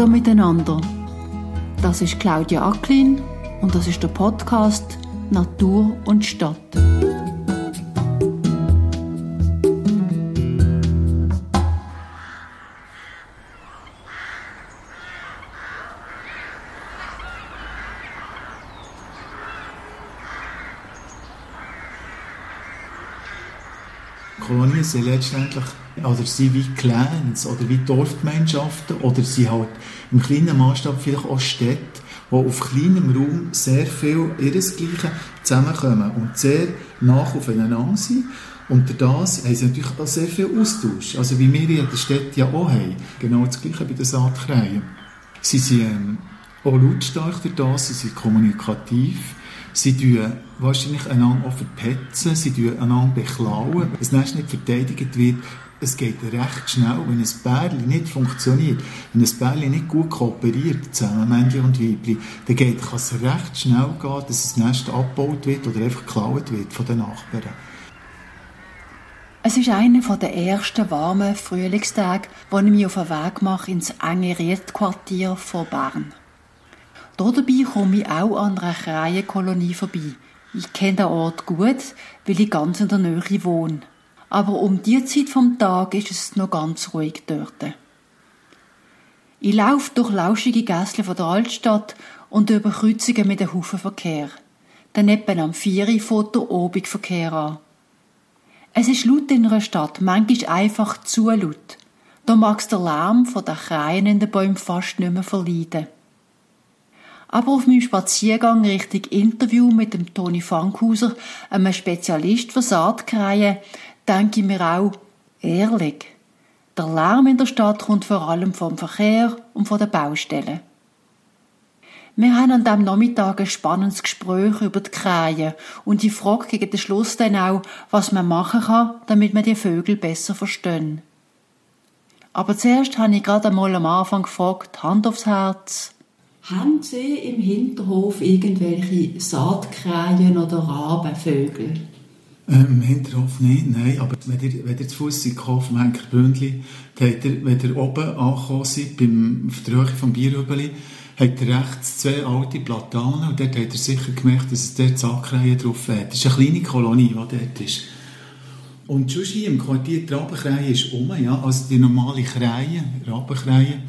Hallo miteinander. Das ist Claudia Acklin und das ist der Podcast Natur und Stadt. Sind letztendlich, oder sie wie Clans oder wie Dorfgemeinschaften oder sie halt im kleinen Maßstab vielleicht auch Städte, die auf kleinem Raum sehr viel ihresgleichen zusammenkommen und sehr nach aufeinander sind. Und das haben sie natürlich auch sehr viel Austausch. Also wie wir in der Stadt ja auch haben. Genau das Gleiche bei den Saatkrähen. Sie sind ähm, auch lautstark das, sie sind kommunikativ. Sie tun wahrscheinlich einander auch verpetzen, sie tun einander beklauen. Das Nest nicht verteidigt wird, es geht recht schnell. Wenn ein Bärli nicht funktioniert, wenn ein Bärli nicht gut kooperiert, zusammen Männchen und Weibchen, dann geht, kann es recht schnell gehen, dass das Nest abgebaut wird oder einfach geklaut wird von den Nachbarn. Es ist einer der ersten warmen Frühlingstage, wo ich mich auf den Weg mache ins enge Riedquartier von Bern. Dabei komme ich auch an einer Krähenkolonie vorbei. Ich kenne den Ort gut, weil ich ganz in der Nähe wohne. Aber um die Zeit vom Tag ist es noch ganz ruhig dort. Ich laufe durch lauschige Gässle von der Altstadt und über Kreuzungen mit einem Haufen Verkehr. Daneben am Vieri fährt der Obigverkehr an. Es ist laut in einer Stadt, manchmal einfach zu laut. Da mag's der Lärm von den Kreien in den Bäumen fast nicht mehr verleiden. Aber auf meinem Spaziergang Richtung Interview mit dem Toni Fankhauser, einem Spezialist für Saatkreien, denke ich mir auch, ehrlich, der Lärm in der Stadt kommt vor allem vom Verkehr und von den Baustellen. Wir haben an diesem Nachmittag ein spannendes Gespräch über die Krähen und ich frage gegen den Schluss dann auch, was man machen kann, damit man die Vögel besser verstehen. Aber zuerst habe ich gerade einmal am Anfang gefragt, Hand aufs Herz, haben Sie im Hinterhof irgendwelche Saatkrähen oder Rabenvögel? Ähm, Im Hinterhof nicht, nein. Aber wenn ihr, wenn ihr zu Fuß seid, vom Henker Bründli, dann habt ihr, wenn ihr oben angekommen seid, beim, auf der Höhe vom Bierhübeli, habt ihr rechts zwei alte Platanen und dort habt ihr sicher gemerkt, dass es dort Saatkrähen drauf hat. Das ist eine kleine Kolonie, die dort ist. Und schon hier im Quartier die Rabenkrähe ist um, ja, also die normale Krähe, Rabenkrähe,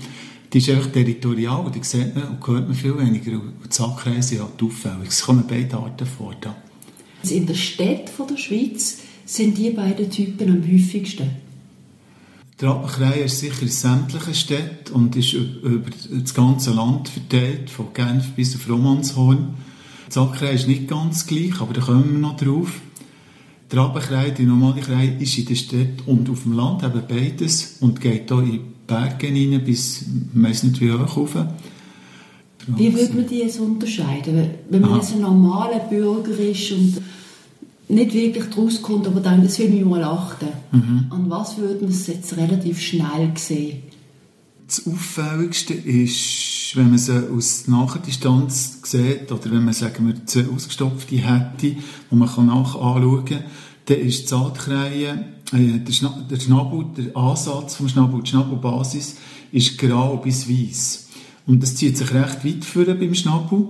die ist einfach territorial, die sieht man und hört man viel weniger. Und die Saatkrähe sind halt auffällig. Es kommen beide Arten vor. Da. In der Stadt der Schweiz sind die beiden Typen am häufigsten. Die Rabenkrähe ist sicher in sämtlichen Städten und ist über das ganze Land verteilt, von Genf bis auf Romanshorn. Die Saatkrähe ist nicht ganz gleich, aber da kommen wir noch drauf. Die Rabenkrähe, die normale Krähe, ist in der Stadt und auf dem Land, eben beides, und geht hier in Berge rein, bis, ich nicht wie hoch rauf. Wie würde man die jetzt unterscheiden? Wenn man jetzt ein normaler Bürger ist und nicht wirklich daraus kommt, aber denkt, das will mich mal achten. Mhm. An was würde man es jetzt relativ schnell sehen? Das Auffälligste ist, wenn man sie aus Nachdistanz sieht, oder wenn man, sagen wir, zwei ausgestopfte hätte, die man nach anschauen kann, dann ist die Saatkrähe, äh, der, Schna der Schnabel, der Ansatz vom Schnabel, die Schnabelbasis, ist grau bis weiß. Und das zieht sich recht weit führen beim Schnabel.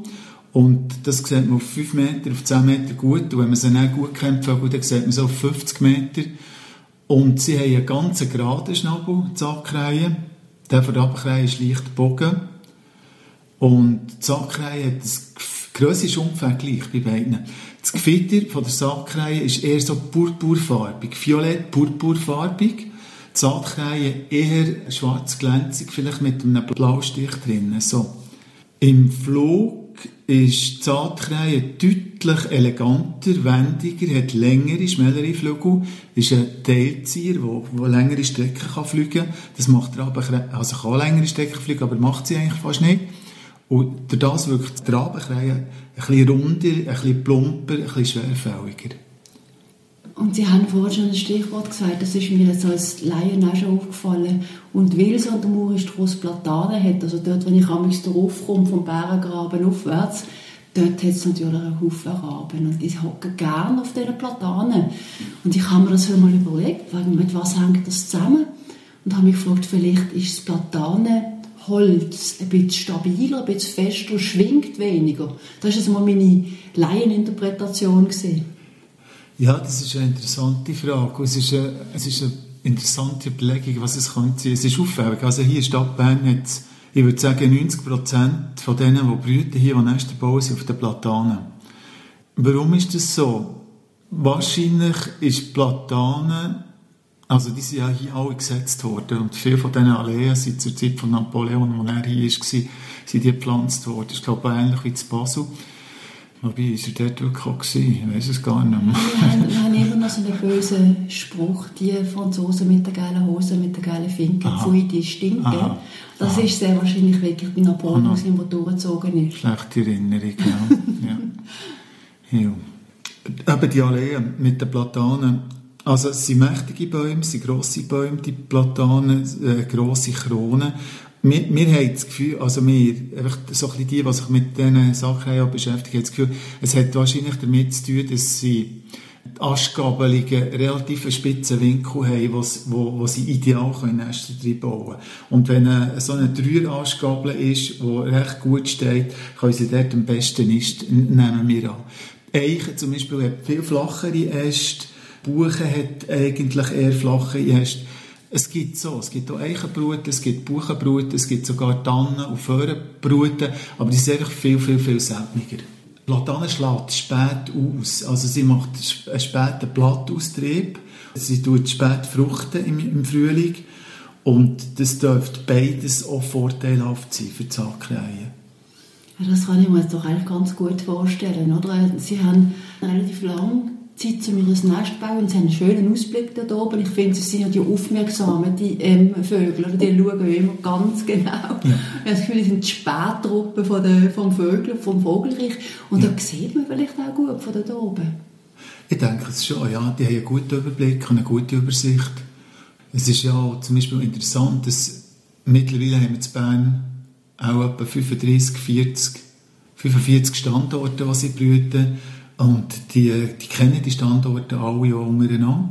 Und das sieht man auf 5 Meter, auf 10 Meter gut. Und wenn man sie nicht gut kennt, dann sieht man sie auf 50 Meter. Und sie haben einen ganz geraden Schnabel, die Saatkrähe. Der von der Abkrähe ist leicht gebogen. Und die Saatkrähe hat das Grösse ist ungefähr gleich bei beiden. Das Gefieder von der Saatkrähe ist eher so purpurfarbig, violett-purpurfarbig. Die Saatkrähe eher schwarz glänzig, vielleicht mit einem Blaustich drin. So. Im Flug ist die Saatkrähe deutlich eleganter, wendiger, hat längere, schnellere Flügel, ist ein Teilzieher, der längere Strecken kann fliegen kann. Das macht er aber, also kann längere Strecken fliegen, aber macht sie eigentlich fast nicht. Und durch das wirkt die Rabenkrähe ein bisschen runder, ein bisschen plumper, ein bisschen schwerfälliger. Und Sie haben vorhin schon ein Stichwort gesagt, das ist mir jetzt als Laien auch schon aufgefallen. Und weil es an der Mauer ist, große Platanen hat, also dort, wenn ich amigs draufkomme, vom Bärengraben aufwärts, dort hat es natürlich einen Haufen Raben. Und die hocken gerne auf diesen Platanen. Und ich habe mir das mal überlegt, mit was hängt das zusammen? Und habe mich gefragt, vielleicht ist das Platanen Holz ein bisschen stabiler, ein bisschen fester, schwingt weniger. Das war mal meine Laieninterpretation. Ja, das ist eine interessante Frage. Es ist eine, es ist eine interessante Überlegung, was es könnte sein. Es ist auffällig. Also hier in Stadt Bern hat ich würde sagen, 90 Prozent von denen, die brüten, hier, die Nester bauen, sind auf den Platanen. Warum ist das so? Wahrscheinlich ist Platanen also die sind ja hier alle gesetzt worden und viele von diesen Alleen sind zur Zeit von Napoleon, als er hier war, sind die gepflanzt worden. Ich glaube ähnlich wie zu Basel. Wobei, ist er dort wirklich auch gewesen? Ich weiß es gar nicht mehr. Wir haben, wir haben immer noch so einen bösen Spruch, die Franzosen mit den geilen Hosen, mit den geilen Finken, pfui, die stinken. Aha. Das Aha. ist sehr wahrscheinlich wirklich bei Napoleon, Aha. der durchgezogen ist. Schlechte Erinnerung, ja. ja. ja. Eben die Alleen mit den Platanen, also es sind mächtige Bäume, es sind grosse Bäume, die Platanen, äh, grosse Kronen. Wir, wir haben das Gefühl, also wir, einfach so ein bisschen die, die sich mit diesen Sachen beschäftigen, haben das Gefühl, es hat wahrscheinlich damit zu tun, dass sie die Astgabelungen relativ spitzen Winkel haben, wo, wo, wo sie ideal können Nester drin bauen Und wenn eine, so eine Dreier-Astgabel ist, die recht gut steht, können sie dort am besten Nest nehmen wir an. Eichen zum Beispiel hat viel flachere Äste, Buchen hat eigentlich eher flache Äste. Es gibt so, es gibt auch Eichenbruten, es gibt Buchenbruten, es gibt sogar Tannen- und Föhrenbruten, aber die sind einfach viel, viel, viel seltener. Platane schlägt spät aus, also sie macht einen späten Blattaustrieb, sie tut spät fruchten im, im Frühling und das dürfte beides auch vorteilhaft sein für die Sackreihen. das kann ich mir doch eigentlich ganz gut vorstellen, oder? Sie haben relativ lang Zu mir ein Nest bauen und sie haben einen schönen Ausblick da oben. Ich finde, es sind ja die Aufmerksamen, die ähm, Vögel, oder? die schauen immer ganz genau. Ja. Ich habe das Gefühl, die sind die Spättruppen von der, vom Vögel, vom Vogelreich und ja. da sieht man vielleicht auch gut von da oben. Ich denke es schon, ja. Die haben einen guten Überblick, eine gute Übersicht. Es ist ja zum Beispiel interessant, dass mittlerweile haben wir in Bern auch etwa 35, 40, 45 Standorte, die sie brüten. Und die, die kennen die Standorte alle auch untereinander.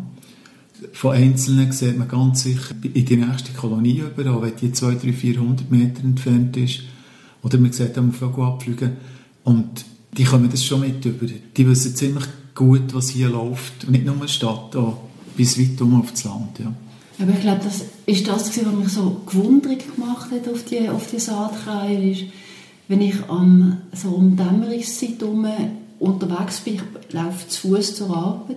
Von Einzelnen sieht man ganz sicher in die nächste Kolonie über, auch wenn die 200, 300, 400 Meter entfernt ist. Oder man sieht am Vögel abfliegen. Und die kommen das schon mit über. Die wissen ziemlich gut, was hier läuft. Und nicht nur in der Stadt, auch bis weit um auf das Land. Ja. Aber ich glaube, das ist das, was mich so gewundert gemacht hat auf die, auf die Saatkreie, ist, wenn ich an, so um Dämmerungszeit herum unterwegs bin, ich laufe zu Fuß zur Arbeit,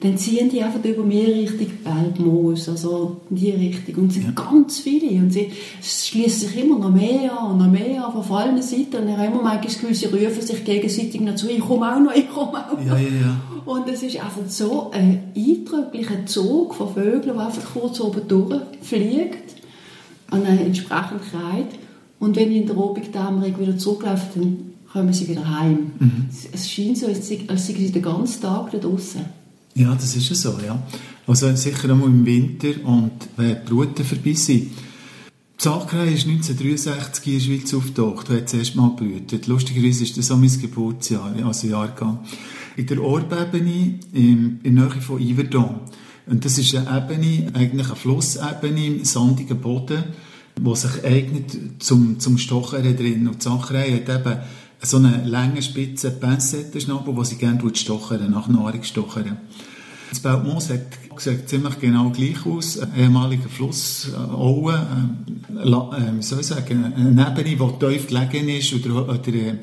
dann ziehen die einfach über mir Richtung Belbmoos, also in die Richtung. Und es sind ja. ganz viele. Und sie schließen sich immer noch mehr an und noch mehr an, von allen Seiten. Und dann haben wir manchmal das Gefühl, sie rufen sich gegenseitig noch zu, ich komme auch noch, ich komme auch noch. Ja, ja. Und es ist einfach so ein eindrücklicher Zug von Vögeln, der einfach kurz oben durchfliegt, an einer entsprechenden Kreis. Und wenn ich in der Obigdämmerung wieder zurücklaufe, dann kommen sie wieder heim. Mhm. Es scheint so, als seien sie den ganzen Tag da draußen. Ja, das ist ja so, ja. Also sicher einmal im Winter und wenn die Bruten vorbei sind. Die Sakrei ist 1963 in der Schweiz auftaucht, hat das erste Mal brütet. Lustigerweise ist das auch mein Geburtsjahr, also Jahrgang. In der Orbebene, in, der Nähe von Yverdon. Und das ist eine Ebene, eigentlich eine Flussebene im sandigen Boden, die sich eignet zum, zum Stochern drin. Und Sakrei hat eben so einen langen, spitzen Pinzettenschnabel, den sie gerne stochern, nach Nahrung stochern. Das Beltmoos hat sieht ziemlich genau gleich aus. Ein ehemaliger Fluss, äh, Aue, äh, äh, wie soll ich sagen, eine Ebene, die tief gelegen ist oder, oder äh,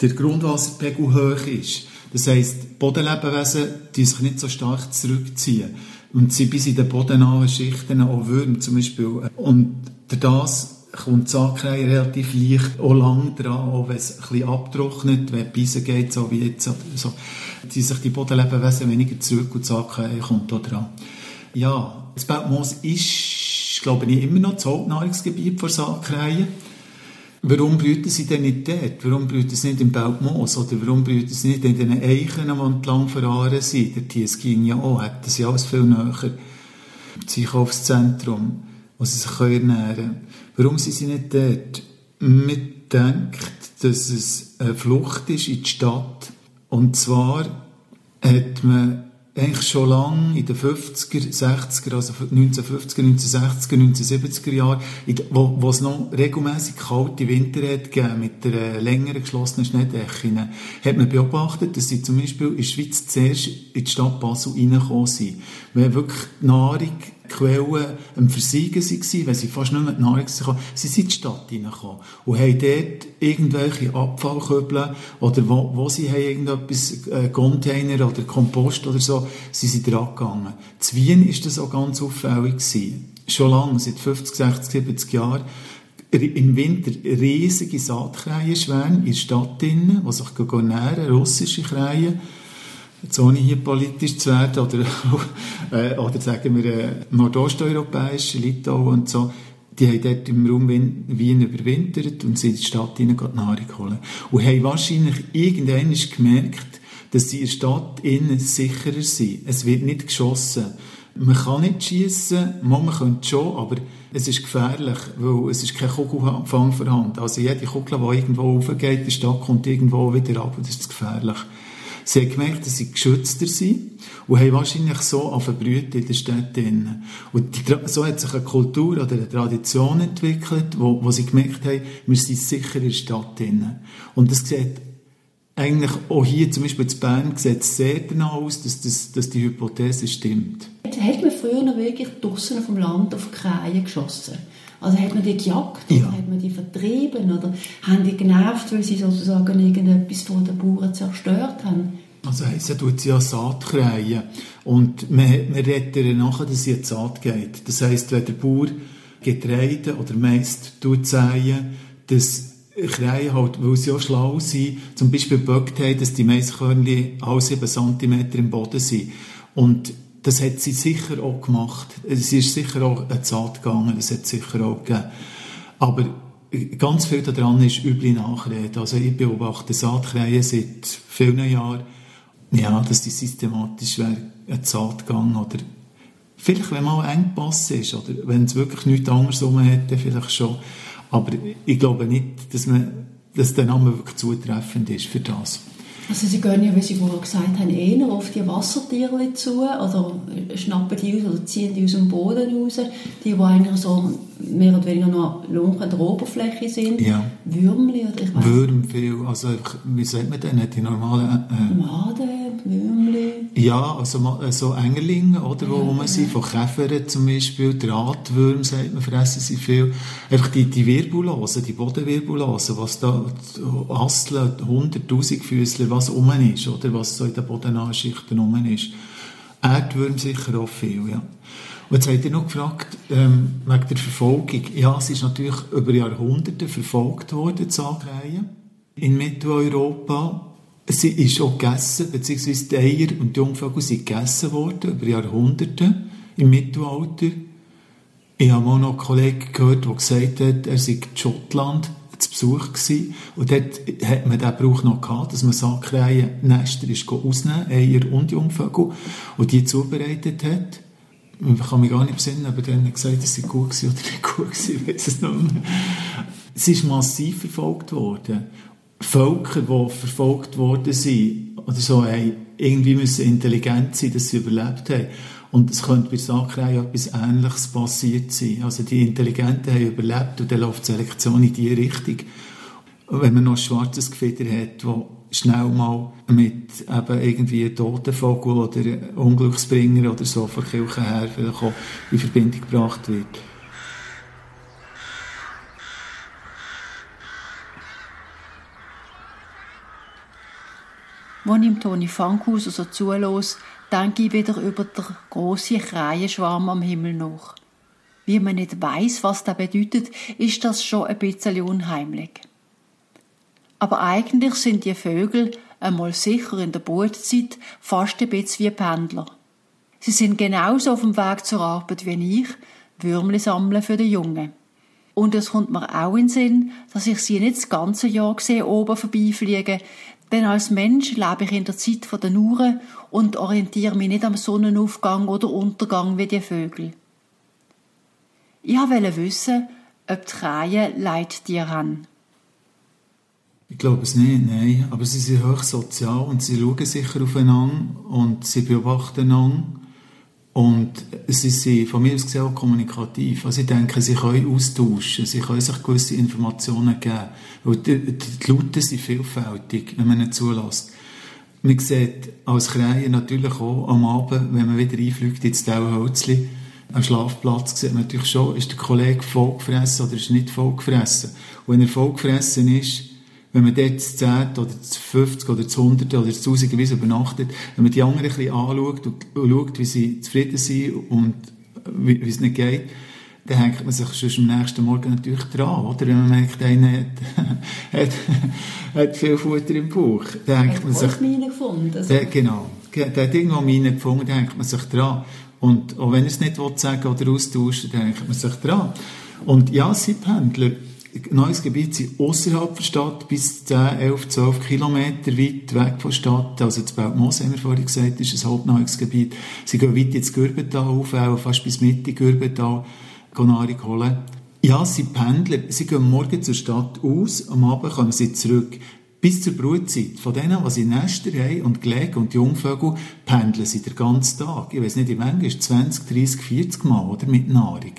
der Grundwasserpegel hoch ist. Das heisst, Bodenlebewesen, die sich nicht so stark zurückziehen. Und sie bis in den bodennahen Schichten auch würden, zum Beispiel. Und das kommt die Sackreihe relativ leicht auch lang dran, auch wenn es ein bisschen abtrocknet, wenn die Beise geht, so wie jetzt. So, die sich die Bodenlebewesen weniger zurück und die Sackreihe kommt auch dran. Ja, das Beltmoos ist, glaube ich, immer noch das Hauptnahrungsgebiet der Sackreihe. Warum brüten sie denn nicht dort? Warum brüten sie nicht im Beltmoos? Oder warum brüten sie nicht in den Eichen, die entlang verfahren sind? Der Thies ging ja auch, hätten sie alles viel näher. Das Einkaufszentrum, wo sie sich ernähren können. Warum sind sie nicht dort? Man denkt, dass es eine Flucht ist in die Stadt. Und zwar hat man eigentlich schon lange in den 50er, 60er, also 1950er, 1960er, 1970er Jahren, wo, wo es noch regelmäßig kalte Winter hat gegeben, mit der längeren geschlossenen Schneedecke, hat man beobachtet, dass sie zum Beispiel in der Schweiz zuerst in die Stadt Basel reingekommen sind. Weil wirklich Nahrung Quellen am Versiegen waren, weil sie fast nicht mehr die Nahrung hatten, sie sind in die Stadt hineingekommen und haben dort irgendwelche Abfallkübel oder wo, wo sie haben irgendetwas, äh, Container oder Kompost oder so, sie sind dran gegangen. Zu Wien war das auch ganz auffällig gewesen. Schon lange, seit 50, 60, 70 Jahren, im Winter riesige Saatkrähenschwärme in der Stadt die sich ernähren, russische Krähen, jetzt ohne hier politisch zu werden, oder, äh, oder sagen wir äh, nordosteuropäische, Litauen und so, die haben dort im Raum Wien, überwintert und sind in die Stadt hinein die Nahrung holen. Und haben wahrscheinlich irgendwann gemerkt, dass sie in der Stadt innen sicherer sind. Es wird nicht geschossen. Man kann nicht schiessen, man könnte schon, aber es ist gefährlich, weil es ist kein Kugelfang vorhanden. Also jede Kugel, die irgendwo raufgeht in die Stadt, kommt irgendwo wieder ab und das ist gefährlich. Sie haben gemerkt, dass sie geschützter sind und haben wahrscheinlich so verbrüht in der Stadt. Und die, so hat sich eine Kultur oder eine Tradition entwickelt, wo, wo sie gemerkt haben, wir sind sicher in der Stadt. Und das sieht eigentlich auch hier, zum Beispiel in Bern, sieht es sehr danach aus, dass, das, dass die Hypothese stimmt. Hat man früher noch wirklich draussen vom Land auf Krähen geschossen? Also hat man die gejagt ja. oder hat man die vertrieben oder haben die genervt, weil sie sozusagen irgendetwas von den Bauern zerstört haben? Also heissen tut sie ja Saatkrähen und man, man redet ihr nachher, dass sie die Saat geht. Das heisst, wenn der Bauer Getreide oder meist tut säen, dass Krähen halt, weil sie auch schlau sind, zum Beispiel geböckt haben, dass die Maiskörnchen alle 7 cm im Boden sind. Und das hat sie sicher auch gemacht. Sie ist sicher auch eine Saat gegangen, das hat sicher auch gegeben. Aber ganz viel daran ist üble Nachrede. Also ich beobachte Saatkrähen seit vielen Jahren, ja, dass die systematisch wäre, eine Saat gegangen oder vielleicht, wenn mal ein Engpass ist oder wenn es wirklich nichts anderes hätte, vielleicht schon. Aber ich glaube nicht, dass, man, dass der Name wirklich zutreffend ist für das. Also Sie gehen ja, wie Sie vorher gesagt haben, eher auf die Wassertiere zu oder schnappen die aus oder ziehen die aus dem Boden raus, die, die eigentlich so mehr oder weniger noch lunken der Oberfläche sind. Ja. Würmli oder ich weiß Würm viel, also wie sagt man denn, die normalen... Äh, Maden, Würmli. Ja, also äh, so Engerlinge, oder, wo ja, man sie von Käfern zum Beispiel, Drahtwürm, sagt man, fressen sie viel. Einfach die, die Virbulosen, die Bodenvirbulosen, was da, Asteln, hunderttausend Füßler, was um ist, oder, was so in den bodennahen Schichten um ist. Erdwürm sicher auch viel, ja. Und jetzt habt ihr noch gefragt, ähm, wegen der Verfolgung. Ja, es ist natürlich über Jahrhunderte verfolgt worden, die Zahnreihe. In Mitteleuropa. Sie ist auch gegessen, beziehungsweise die Eier und die Jungvögel sind gegessen worden, über Jahrhunderte, im Mittelalter. Ich habe mal noch einen Kollegen gehört, der gesagt hat, er sei in Schottland zu Besuch gewesen. Und dort hat man den Brauch noch gehabt, dass man Sackkrähen Nester ist ausnehmen, Eier und Jungvögel, und die zubereitet hat. Ich kann mich gar nicht besinnen, aber dann gesagt, es sei gut gewesen oder nicht gut gewesen, ich weiß es nicht mehr. Es ist massiv verfolgt worden. Völker, die verfolgt worden sind, oder so, haben irgendwie müssen intelligent sein, dass sie überlebt haben. Und es könnte bei Sakrei etwas Ähnliches passiert sein. Also die Intelligenten haben überlebt und dann läuft die Selektion in diese Richtung. Wenn man noch schwarzes Gefieder hat, wo schnell mal mit eben irgendwie Totenvogel oder Unglücksbringer oder so von Kirche her in Verbindung gebracht wird. Als ich im Toni Fankhauser so zulos, denke ich wieder über den grossen Krähenschwarm am Himmel nach. Wie man nicht weiß, was das bedeutet, ist das schon ein bisschen unheimlich. Aber eigentlich sind die Vögel, einmal sicher in der Brutzeit, fast ein bisschen wie Pendler. Sie sind genauso auf dem Weg zur Arbeit wie ich, Würmli sammeln für die Jungen. Und es kommt mir auch in den Sinn, dass ich sie nicht das ganze Jahr sehe oben vorbeifliegen, denn als Mensch lebe ich in der Zeit der Uhren und orientiere mich nicht am Sonnenaufgang oder Untergang wie die Vögel. Ich wollte wissen, ob die Krähe Leittiere haben. Ich glaube es nicht, nein. Aber sie sind hoch sozial und sie schauen sicher aufeinander und sie beobachten einander. Und sie sind von mir aus gesehen auch kommunikativ. Also ich denke, sie können austauschen, sie können sich gewisse Informationen geben. Und die, die Laute sind vielfältig, wenn man ihnen zulässt. Man sieht als Krähe natürlich auch am Abend, wenn man wieder einfliegt ins Tauhölzli, am Schlafplatz, sieht man natürlich schon, ist der Kollege vollgefressen oder ist nicht vollgefressen. Und wenn er vollgefressen ist, wenn man dort zu 10 oder zu 50 oder zu 100 oder zu 1000 Wiesen übernachtet, wenn man die anderen ein bisschen anschaut und, schaut, wie sie zufrieden sind und wie, wie es nicht geht, dann hängt man sich schon am nächsten Morgen natürlich dran, oder? Wenn man merkt, einer hat, hat, hat viel Futter im Bauch, dann hängt man sich... Mine gefunden. Also. Der, genau. Der hat irgendwo Mine gefunden, dann hängt man sich dran. Und auch wenn er es nicht sagen oder austauschen dann hängt man sich dran. Und ja, sie Pendler, neues Gebiet sind außerhalb der Stadt bis 10, 11, 12 Kilometer weit weg von der Stadt. Also das Beltmoos, haben wir vorhin gesagt, ist ein halbneues Gebiet. Sie gehen weit ins Gürbental auf, auch fast bis Mitte Gürbental, Nahrung holen. Ja, sie pendeln. Sie gehen morgen zur Stadt aus, am Abend kommen sie zurück. Bis zur Brutzeit. Von denen, die sie Nester haben und Gelege und Jungvögel, pendeln sie den ganzen Tag. Ich weiß nicht, wie lange ist 20, 30, 40 Mal, oder? Mit Nahrung.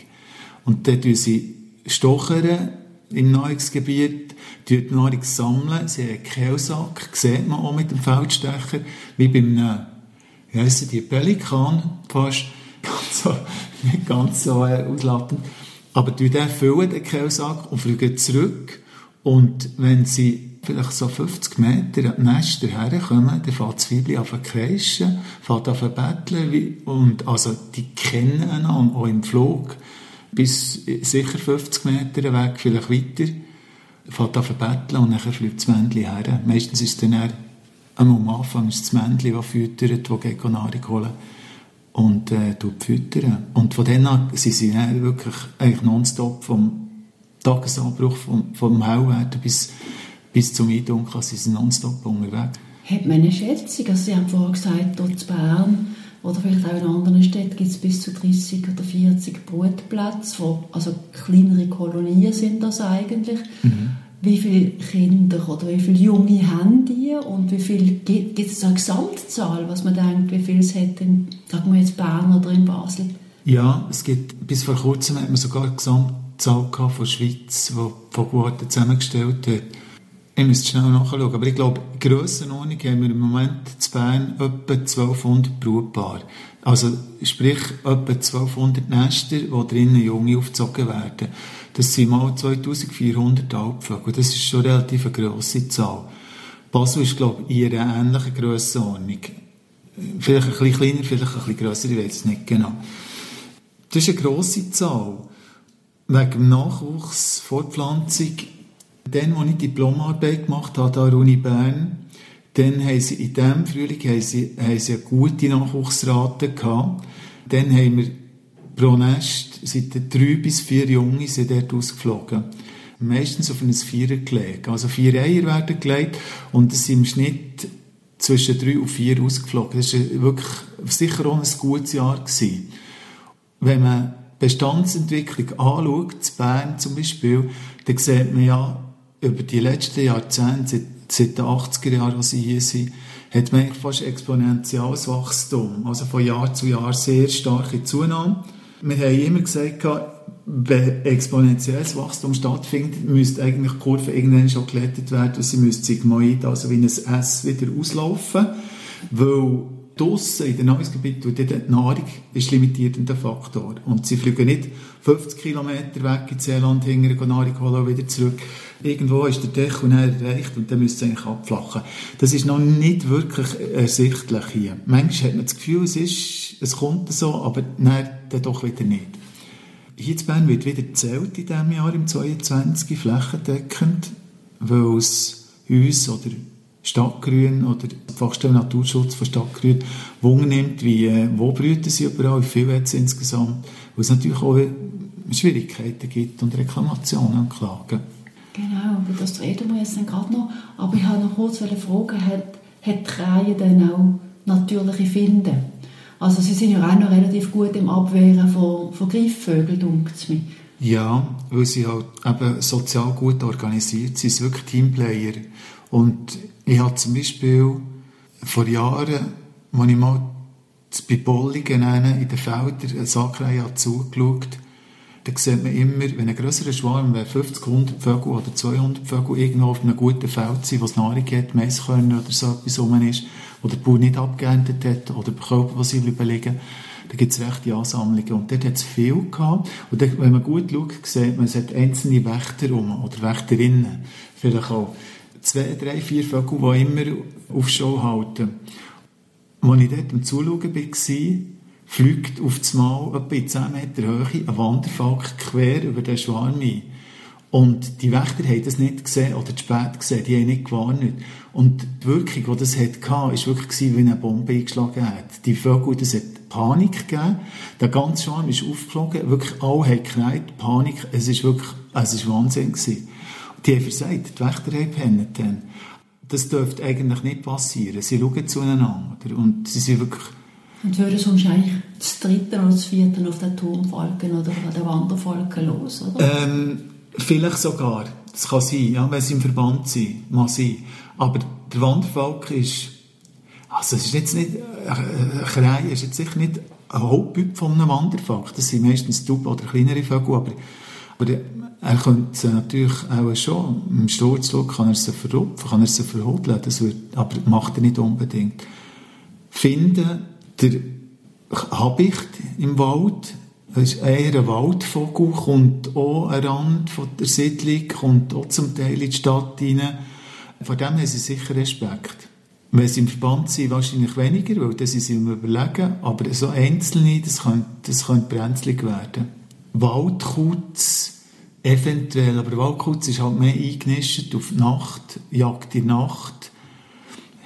Und dann tun sie stochern, im Nahrungsgebiet, die Nahrung sammeln. Sie haben Kehlsack, sieht man auch mit dem Feldstecher, wie beim, äh, heissen die, Pelikan, fast, ganz so, nicht ganz so äh, auslappend. Aber die füllen den Kehlsack und fliegen zurück. Und wenn sie vielleicht so 50 Meter die Nester herkommen, dann fängt das Weibchen an zu kreischen, fängt an zu betteln, und, also, die kennen einander, auch im Flug bis sicher 50 Meter weg, vielleicht weiter, fährt an verbetteln und dann fliegt das Männchen her. Meistens ist dann am Anfang ist das Männchen, das füttert, das geht Nahrung holen und äh, füttern. Und von dann an sind sie dann wirklich eigentlich nonstop vom Tagesanbruch, vom, vom Hellwerden bis, bis zum sind sie nonstop unterwegs. Hat man eine Schätzung? Also Sie haben vorher gesagt, dort in Bern oder vielleicht auch in anderen Städten gibt es bis zu 30 oder 40 Brutplätze, wo, also kleinere Kolonien sind das eigentlich. Mhm. Wie viele Kinder oder wie viele Junge haben die und wie viel gibt es eine Gesamtzahl, was man denkt, wie viel es hat in, sagen wir jetzt Bern oder in Basel? Ja, es gibt, bis vor kurzem hat man sogar eine Gesamtzahl von der Schweiz, die von Guarten zusammengestellt hat. Ich müsste schnell nachschauen, aber ich glaube, in Grössenordnung haben wir im Moment zu Bern etwa 1200 Brutpaare. Also, sprich, etwa 1200 Nester, wo drinnen Junge aufgezogen werden. Das sind mal 2400 Alpvögel. Das ist schon relativ eine grosse Zahl. Basel ist, glaube ich, in einer ähnlichen Grössenordnung. Vielleicht ein bisschen kleiner, vielleicht ein bisschen grösser, ich weiß es nicht genau. Das ist eine grosse Zahl. Wegen dem Nachwuchs, Fortpflanzung, dann, als ich Diplomarbeit gemacht habe an der Uni Bern, dann haben sie in diesem Frühling haben sie, haben sie eine gute Nachwuchsrate gehabt. Dann haben wir pro Nest sind drei bis vier Junge sind dort ausgeflogen. Meistens auf ein Vierergelege. Also vier Eier werden gelegt und es sind im Schnitt zwischen drei und vier ausgeflogen. Das war wirklich sicher auch ein gutes Jahr. Gewesen. Wenn man Bestandsentwicklung anschaut, in Bern zum Beispiel, dann sieht man ja, über die letzten Jahrzehnte, seit, seit den 80er Jahren, als sie hier sind, hat man fast exponentielles Wachstum. Also von Jahr zu Jahr sehr starke Zunahme. Wir haben immer gesagt, wenn exponentielles Wachstum stattfindet, müsste eigentlich die Kurve irgendwann schon gelettet werden und sie müsste Sigmoid, also wie ein S, wieder auslaufen. Weil draussen in den Nahrungsgebieten, und die Nahrung ist limitierender Faktor. Und sie fliegen nicht 50 Kilometer weg in Seeland hinterher, Nahrung holen und wieder zurück. Irgendwo ist der Deckel erreicht und dann müsste es eigentlich abflachen. Das ist noch nicht wirklich ersichtlich hier. Manchmal hat man das Gefühl, es ist, es kommt so, aber nein, dann doch wieder nicht. Hier in Bern wird wieder gezählt in diesem Jahr, im 22, flächendeckend, weil es uns oder Stadtgrün oder die Fachstelle Naturschutz von Stadtgrün Wunder nimmt, wie, äh, wo brüten sie überall, wie viel hat es insgesamt, weil es natürlich auch Schwierigkeiten gibt und Reklamationen und Klagen. Genau, über das reden wir jetzt gerade noch. Aber ich habe noch kurz eine Frage, hat, hat die Krähe dann auch natürliche Finden? Also sie sind ja auch noch relativ gut im Abwehren von, von Greifvögeln, es mir. Ja, weil sie halt eben sozial gut organisiert sind, sind wirklich Teamplayer. Und ich habe zum Beispiel vor Jahren, als ich mal bei Bollingen in den Feldern eine Sackreihe zugeschaut da sieht man immer, wenn ein grösserer Schwarm, wenn 50, 100 Vögel oder 200 Vögel irgendwo auf einem guten Feld sind, wo es Nahrung hat, Maiskörner oder so etwas rum ist, wo der Bauer nicht abgeerntet hat, oder Kälber, die sie bleiben da gibt es rechte Ansammlungen. Und dort hat es viel gehabt. Und dort, wenn man gut schaut, sieht man, es hat einzelne Wächter rum, oder Wächterinnen. Vielleicht auch zwei, drei, vier Vögel, die immer auf Show halten. Als ich dort am Zuschauen war, fliegt auf das Mal etwa in 10 Meter Höhe ein Wanderfalk quer über den Schwarm ein. Und die Wächter haben das nicht gesehen oder zu spät gesehen, die haben nicht gewarnt. Und die Wirkung, die das hatte, war wirklich wie eine Bombe eingeschlagen hat. Die Vögel, das hat Panik gegeben. Der ganze Schwarm ist aufgeflogen, wirklich alle haben geknallt, Panik. Es ist wirklich, es ist Wahnsinn gewesen. Die haben versagt, die Wächter haben gepennt dann. Das dürfte eigentlich nicht passieren. Sie schauen zueinander. Und sie sind wirklich und würden sonst eigentlich das dritte oder das vierte auf den Turmfalken oder den Wanderfalken los, oder? Ähm, vielleicht sogar. Das kann sein, ja, wenn sie im Verband sind, mal sein. Aber der Wanderfalken ist, also es ist jetzt nicht, ein Krei ist jetzt sicher nicht ein Haupttyp von einem Wanderfalken. Das sind meistens Tauben oder kleinere Vögel, aber, aber er könnte sie natürlich auch schon, im Sturzflug kann er sie verrupfen, kann er sie verhudeln, das wird, aber macht er nicht unbedingt. Finden der Habicht im Wald, das ist eher ein Waldvogel, kommt auch am Rand von der Siedlung, kommt auch zum Teil in die Stadt hinein. Von dem haben sie sicher Respekt. Wenn sie im Verband sind, wahrscheinlich weniger, weil das sind sie im Überlegen, aber so Einzelne, das könnte, das könnte brenzlig werden. Waldkutz, eventuell, aber Waldkutz ist halt mehr eingenischt auf Nacht, Jagd in Nacht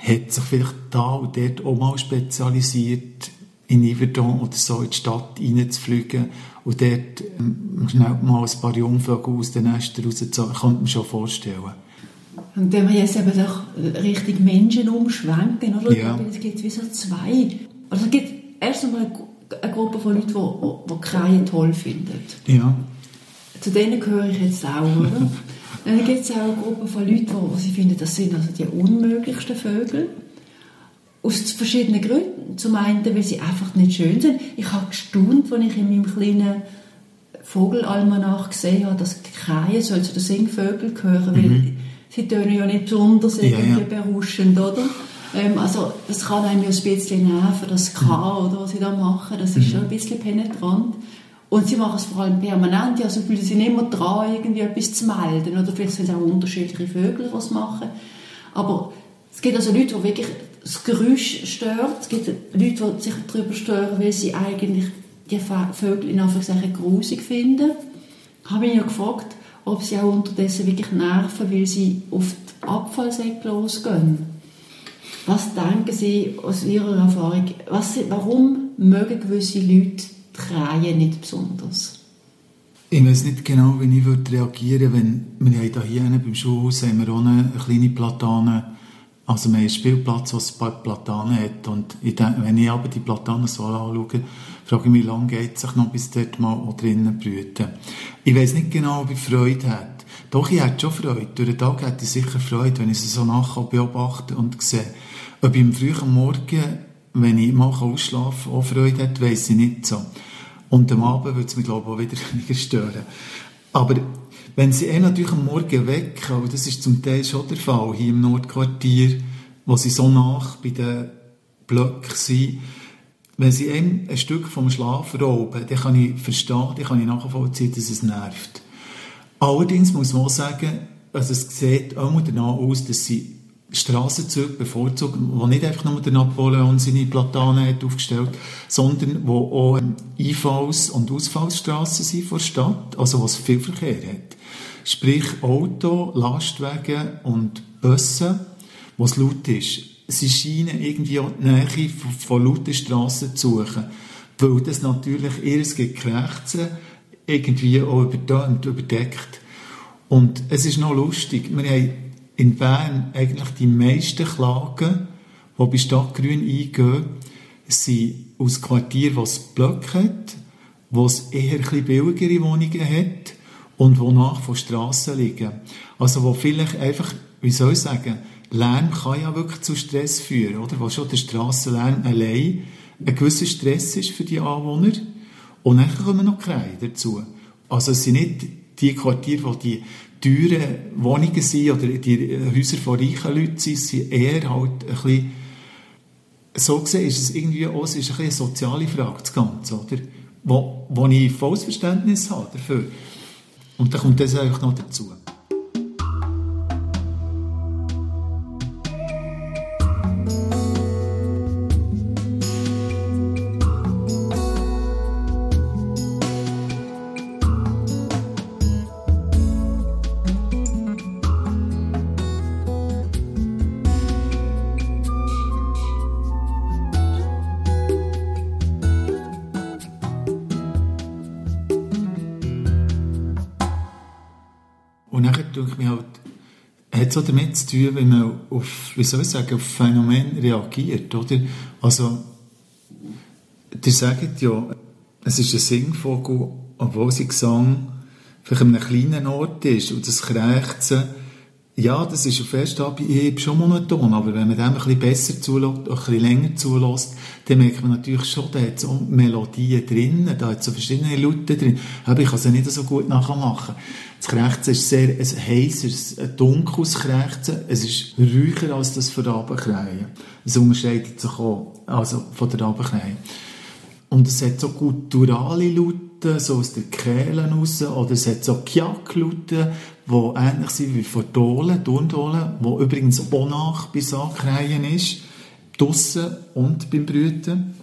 hat sich vielleicht da und dort auch mal spezialisiert, in Yverdon oder so in die Stadt reinzufliegen und dort ähm, schnell mal ein paar Jungvögel aus den Nestern rauszuholen, kann man schon vorstellen. Und wenn wir jetzt eben doch richtig Menschen umschwenken, oder? Ja. Es gibt wie so zwei. Also es gibt erst einmal eine Gruppe von Leuten, die, die Kreien toll finden. Ja. Zu denen gehöre ich jetzt auch, oder? Dann gibt es auch eine Gruppe von Leuten, die, sie finden, das sind also die unmöglichsten Vögel. Aus verschiedenen Gründen. Zum einen, weil sie einfach nicht schön sind. Ich habe gestaunt, als ich in meinem kleinen Vogelalmanach gesehen habe, dass Kreien soll zu den Singvögeln gehören, weil mhm. sie tönen ja nicht besonders irgendwie ja, ja. berauschend, oder? Ähm, also das kann einem ja ein bisschen nerven, das K, mhm. oder, was sie da machen, das ist mhm. schon ein bisschen penetrant. Und sie machen es vor allem permanent, also sie sind immer dran, irgendwie etwas zu melden. Oder vielleicht sind es auch unterschiedliche Vögel, die es machen. Aber es gibt also Leute, die wirklich das Geräusch stört. Es gibt Leute, die sich darüber stören, weil sie eigentlich die Vögel in Anführungszeichen grusig finden. Ich habe mich ja gefragt, ob sie auch unterdessen wirklich nerven, weil sie auf die Abfallsäcke losgehen. Was denken Sie aus Ihrer Erfahrung, was, warum mögen gewisse Leute Krähen nicht besonders. Ich weiß nicht genau, wie ich würde reagieren würde, wir haben hier beim Schulhaus haben wir auch eine kleine Platane, also wir haben einen Spielplatz, der ein paar Platanen hat und ich denke, wenn ich aber die Platanen so anschaue, frage ich mich, wie lange geht es sich noch, bis dort mal drinnen brüten. Ich weiß nicht genau, ob ich Freude hätte. Doch, ich hätte schon Freude. Durch den Tag hätte ich sicher Freude, wenn ich sie so nachher beobachte und sehe. Ob ich am frühen Morgen, wenn ich mal ausschlafen kann, auch Freude hätte, weiss ich nicht so. Und am Abend würde es mich, glaube ich, auch wieder weniger stören. Aber wenn sie eh natürlich am Morgen weg, und das ist zum Teil schon der Fall hier im Nordquartier, wo sie so nach bei den Blöcken sind, wenn sie einem ein Stück vom Schlaf rauben, dann kann ich verstehen, dann kann ich nachvollziehen, dass es nervt. Allerdings muss man auch sagen, also es sieht auch danach aus, dass sie Strassenzüge bevorzugt, wo nicht einfach nur der Napoleon seine Platanen hat aufgestellt, sondern wo auch Einfalls- und Ausfallsstraßen sind vor der Stadt, also wo es viel Verkehr hat. Sprich Auto, Lastwagen und Busse, wo es laut ist. Sie scheinen irgendwie auch die Nähe von, von lauten Strassen zu suchen, weil das natürlich ihr Gekrächzen irgendwie auch übertönt, überdeckt. Und es ist noch lustig, wir haben in Bern eigentlich die meisten Klagen, die bei Stadtgrün eingehen, sind aus Quartieren, wo es Blöcke hat, wo es eher ein billigere Wohnungen hat und wonach von Strassen liegen. Also wo vielleicht einfach, wie soll ich sagen, Lärm kann ja wirklich zu Stress führen, oder? Wo schon der Strassenlärm allein ein gewisser Stress ist für die Anwohner. Und dann kommen noch Kreie dazu. Also es sind nicht die Quartiere, wo die teuren Wohnungen sind oder die Häuser von reichen Leuten sind, sind eher halt ein bisschen so gesehen ist es irgendwie auch, es ist ein eine soziale Frage, das Ganze, oder? Wo, wo ich volles Verständnis habe dafür. Und dann kommt das eigentlich noch dazu. Damit zu tun, wie man auf, wie soll ich sagen, auf Phänomen reagiert, oder? Also, die sagen ja, es ist ein Singvogel, obwohl sie Gesang vielleicht an einem kleinen Ort ist und das Krächzen ja, das ist auf Anhieb schon monoton, aber wenn man dem ein bisschen besser zulässt, ein bisschen länger zulässt, dann merkt man natürlich schon, da hat so Melodien drin, da hat so verschiedene Laute drin, aber ich kann sie nicht so gut nachmachen. Das Krächzen ist sehr ein heißes, ein dunkles Krächzen, es ist ruhiger als das von der. Es unterscheidet sich auch also von der Abendkrähe. Und es hat so gutturale Laute, so aus den Kehlen raus, oder es hat so Kiak-Laute, die ähnlich sind wie von Dohlen, Turndohlen, wo übrigens auch nach bei Sackreihen ist, draussen und beim Brüten.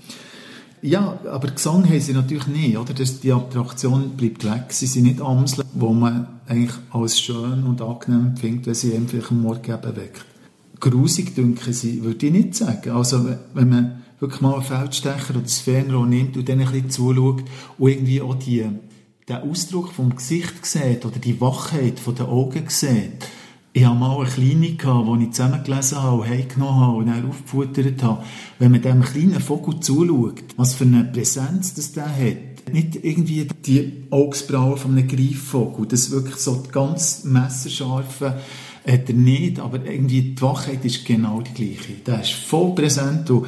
Ja, aber Gesang haben sie natürlich nicht, oder? Das, die Attraktion bleibt weg. Sie sind nicht Amseln, wo man eigentlich als schön und angenehm empfindet, wenn sie einem vielleicht am Morgen eben weckt. Grusig, denke sie, würde ich nicht sagen. Also, wenn man wirklich mal einen Feldstecher oder das Fernrohr nimmt und dann ein bisschen zuschaut und irgendwie auch die den Ausdruck vom Gesicht sieht oder die Wachheit von den Augen sieht. Ich habe mal eine Kleine gehabt, die ich zusammengelesen habe und heimgenommen habe und dann aufgefuttert habe. Wenn man diesem kleinen Vogel zuschaut, was für eine Präsenz das der hat, nicht irgendwie die Augsbrauen von einem Greifvogel, das wirklich so ganz messerscharfe hat er nicht, aber irgendwie die Wachheit ist genau die gleiche. Der ist voll präsent und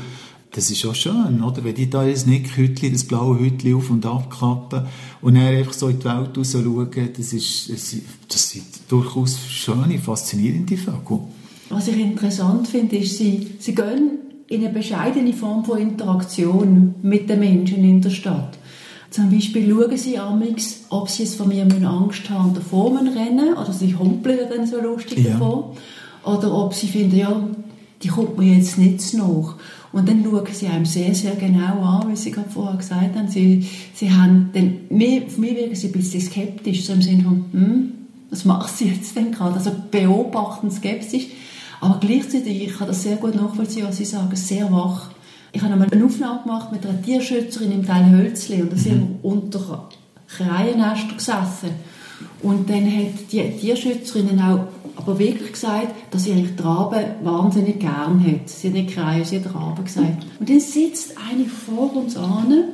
das ist auch schön, oder? Wenn die da ein Nickhütli, das blaue Hütli auf und abklappen und dann einfach so in die Welt raus schauen, das, ist, das sind durchaus schöne, faszinierende Vögel. Was ich interessant finde, ist, sie, sie gehen in eine bescheidene Form von Interaktion mit den Menschen in der Stadt. Zum Beispiel schauen sie amix, ob sie es von mir Angst haben und davor rennen oder sie humpeln dann so lustig ja. davor. Oder ob sie finden, ja, die kommt mir jetzt nicht nach. Und dann schauen sie einem sehr, sehr genau an, wie Sie gerade vorher gesagt haben. Sie, sie haben dann, mir, auf mich wirken sie ein bisschen skeptisch, so im Sinne von, hm, was macht sie jetzt denn gerade? Also beobachten, skeptisch. Aber gleichzeitig, ich kann das sehr gut nachvollziehen, was Sie sagen, sehr wach. Ich habe einmal eine Aufnahme gemacht mit einer Tierschützerin im Teil Hölzli und da sind mhm. wir unter Kreiennester gesessen. Und dann hat die Tierschützerin auch aber wirklich gesagt, dass sie eigentlich die Raben wahnsinnig gern hat. Sie hat nicht Kreie, sie hat Raben gesagt. Und dann sitzt eine vor uns an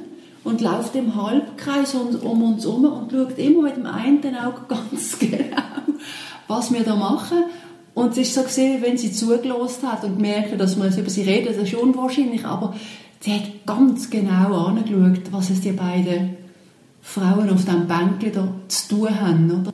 und läuft im Halbkreis um uns herum und schaut immer mit dem einen Auge ganz genau, was wir da machen. Und es ist so gesehen, wenn sie zugelost hat und merkt, dass wir über sie reden, das ist unwahrscheinlich, aber sie hat ganz genau angeschaut, was es die beiden Frauen auf dem Bänkchen da zu tun haben. Oder?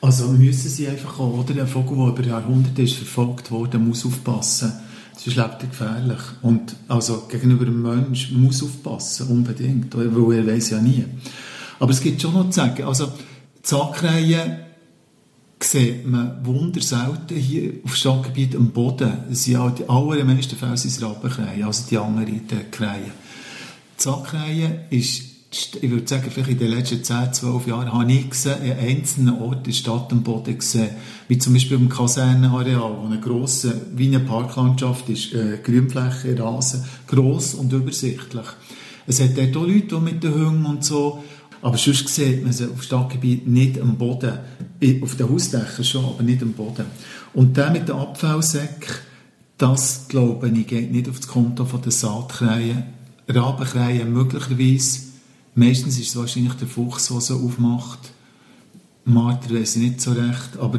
Also müssen sie einfach auch, oder? Ein Vogel, der über Jahrhunderte ist verfolgt worden, muss aufpassen. Das ist lebensgefährlich. Und also gegenüber dem Menschen muss aufpassen, unbedingt, weil er weiß ja nie. Aber es gibt schon noch zu sagen, also Zackreihen sieht man wunderselten hier auf Stadtgebiet am Boden. Das sind ja die allermeisten Fälle sind Rabenkrähen, also die anderen Krähen. Zackreihen ist ich würde sagen, vielleicht in den letzten 10, 12 Jahren habe ich gesehen, an einzelnen Orten in Stadt am Boden gesehen, wie zum Beispiel im Kasernenareal, wo eine grosse, wie eine Parklandschaft ist, äh, Grünfläche, Rasen, gross und übersichtlich. Es hat dort auch Leute, mit den Hunden und so, aber sonst sieht man sie auf Stadtgebiet nicht am Boden. Auf den Hausdächern schon, aber nicht am Boden. Und der mit den Abfallsäcken, das, glaube ich, geht nicht auf das Konto der Saatkrähen. Rabenkrähen möglicherweise Meistens ist es wahrscheinlich der Fuchs, der so aufmacht. Marter weiß ich nicht so recht, aber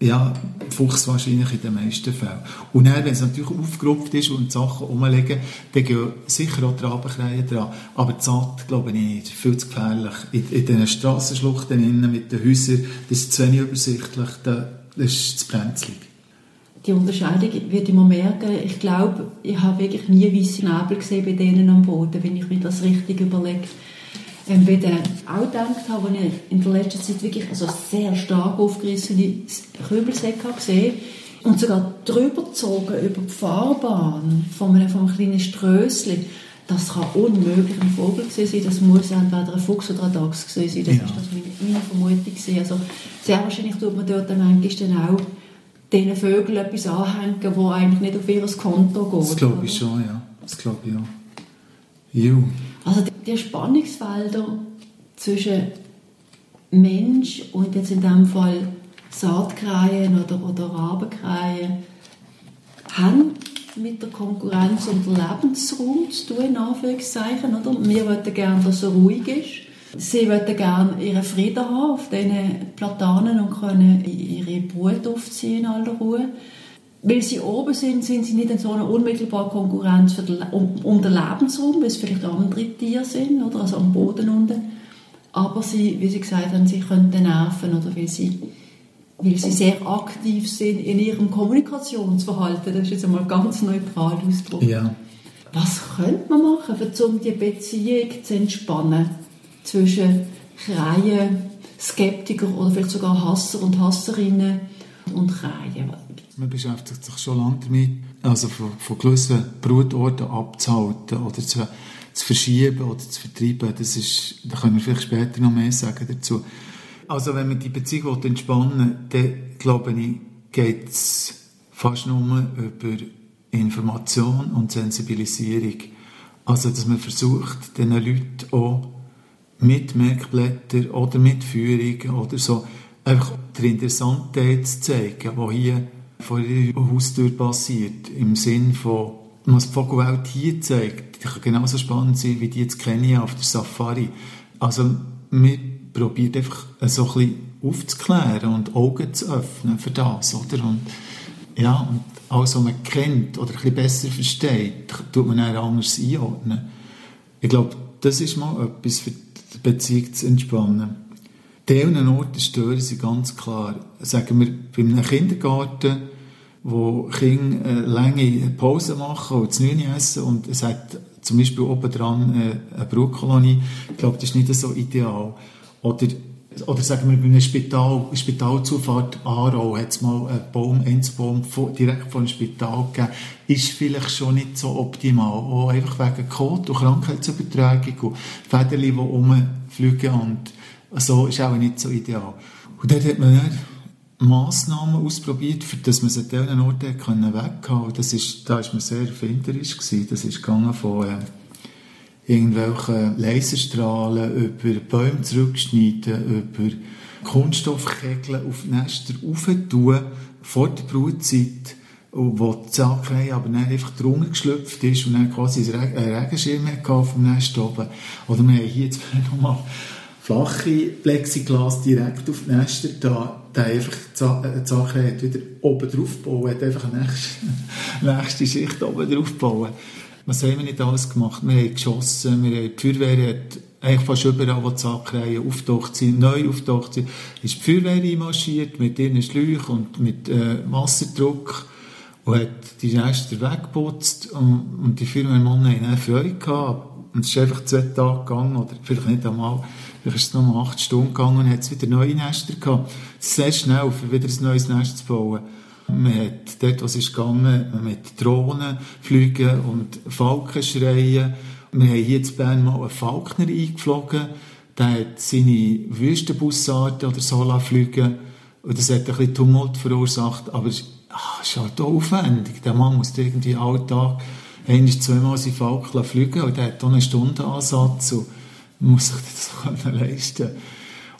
ja, Fuchs wahrscheinlich in den meisten Fällen. Und dann, wenn es natürlich aufgerupft ist und Sachen rumliegen, dann gehen sicher auch die Rabenkrähen dran. Aber die Saat, glaube ich nicht. Viel zu gefährlich. In, in diesen Strassenschluchten innen mit den Häusern, das ist zu wenig übersichtlich, das ist zu brenzlig. Die Unterscheidung wird immer merken. Ich glaube, ich habe wirklich nie weiße Nebel gesehen bei denen am Boden, wenn ich mir das richtig überlege ähm, bei den auch gedacht habe, als ich in der letzten Zeit wirklich also sehr stark aufgerissene Kübelsäcke gesehen und sogar drüber gezogen über die Fahrbahn von einem, von einem kleinen Strössli. Das kann unmöglich ein Vogel sein, das muss entweder ein Fuchs oder ein Dachs sein. Das ja. ist das meine, meine Vermutung. Also sehr wahrscheinlich tut man dort manchmal dann auch diesen Vögeln etwas anhängen, das eigentlich nicht auf ihr Konto geht. Das glaube ich schon, ja. Das glaube ich auch. Juh. Also die Spannungsfelder zwischen Mensch und jetzt in diesem Fall Saatkreien oder, oder Rabenkreien haben mit der Konkurrenz um den Lebensraum zu tun, in Anführungszeichen. Oder? Wir möchten gerne, dass er ruhig ist. Sie möchten gerne ihren Frieden haben auf diesen Platanen und können ihre Brut aufziehen in aller Ruhe weil sie oben sind, sind sie nicht in so einer unmittelbaren Konkurrenz für den, um, um den Lebensraum, weil es vielleicht andere Tiere sind, oder, also am Boden unten. Aber sie, wie Sie gesagt haben, sie können nerven, oder weil sie, weil sie sehr aktiv sind in ihrem Kommunikationsverhalten. Das ist jetzt einmal ganz neutral ausgedrückt. Ja. Was könnte man machen, um die Beziehung zu entspannen zwischen Kreien, Skeptiker oder vielleicht sogar Hasser und Hasserinnen und Kreien? Man beschäftigt sich schon lange damit, also von, von gewissen Brutorten abzuhalten oder zu, zu verschieben oder zu vertreiben. Das ist, da können wir vielleicht später noch mehr sagen dazu. Also wenn man die Beziehung entspannen will, dann glaube ich, geht es fast nur über Information und Sensibilisierung. Also, dass man versucht, den Leuten auch mit Merkblättern oder mit Führung oder so einfach die Interessantheit zu zeigen, die hier vor ihrer Haustür passiert. Im Sinn von, was die Vogelwelt hier zeigt, die kann genauso spannend sein wie die jetzt Kenia auf der Safari. Also, wir probieren einfach so ein bisschen aufzuklären und Augen zu öffnen für das, oder? Und, ja, und alles, was man kennt oder ein bisschen besser versteht, tut man dann anders einordnen. Ich glaube, das ist mal etwas für die Beziehung zu entspannen. Diesen Orten stören sie ganz klar. Sagen wir, bei einem Kindergarten wo Kinder äh, lange Pausen machen und zu essen und es hat zum Beispiel oben dran äh, eine Brutkolonie. Ich glaube, das ist nicht so ideal. Oder, oder sagen wir, bei einem Spital, Spitalzufahrt Aarau hat es mal einen Baum, einen Baum direkt vor dem Spital gegeben. Ist vielleicht schon nicht so optimal. Auch einfach wegen Kot und Krankheitsübertragung und Fäden, die rumfliegen und so ist auch nicht so ideal. Und dort hat man dann Massnahmen ausprobiert, für dass man sie an diesen Orten weghaben konnte. Das ist, da war man sehr erfinderisch. Gewesen. Das ist gegangen von äh, irgendwelchen Laserstrahlen über Bäume zurückschneiden, über Kunststoffkegeln auf Nester aufentun, vor der Brutzeit, wo die Sackreihe aber dann einfach drunter geschlüpft ist und dann quasi einen Regenschirm hatte vom Nest oben. Oder wir haben hier jetzt nochmal flache Plexiglas direkt auf die Nester da, der einfach die Sache hat wieder oben drauf gebaut, hat einfach eine nächste, nächste Schicht oben drauf gebaut. Was haben wir nicht alles gemacht? Wir haben geschossen, wir haben, die Feuerwehr hat eigentlich fast überall, wo die Sackreihen auftaucht sind, neu auftaucht sind, ist die Feuerwehr einmarschiert mit ihren Schläuchen und mit äh, Wasserdruck und hat die Nester weggeputzt und, und die Feuerwehrmänner haben Freude gehabt. Und es ist einfach zwei Tage gegangen, oder vielleicht nicht einmal, Vielleicht ist es noch mal acht Stunden gegangen und hat wieder neue Nester gehabt. Sehr schnell, um wieder ein neues Nest zu bauen. Man hat dort, was ist gegangen, mit Drohnen fliegen und Falken schreien. Wir haben hier in Bern mal einen Falkner eingeflogen. Der hat seine Wüstenbussarten oder so fliegen und das hat ein bisschen Tumult verursacht, aber es ah, ist halt aufwendig. Der Mann muss irgendwie alltag ein- zweimal seine Falken fliegen und der hat auch einen Stundenansatz. Und muss sich das können leisten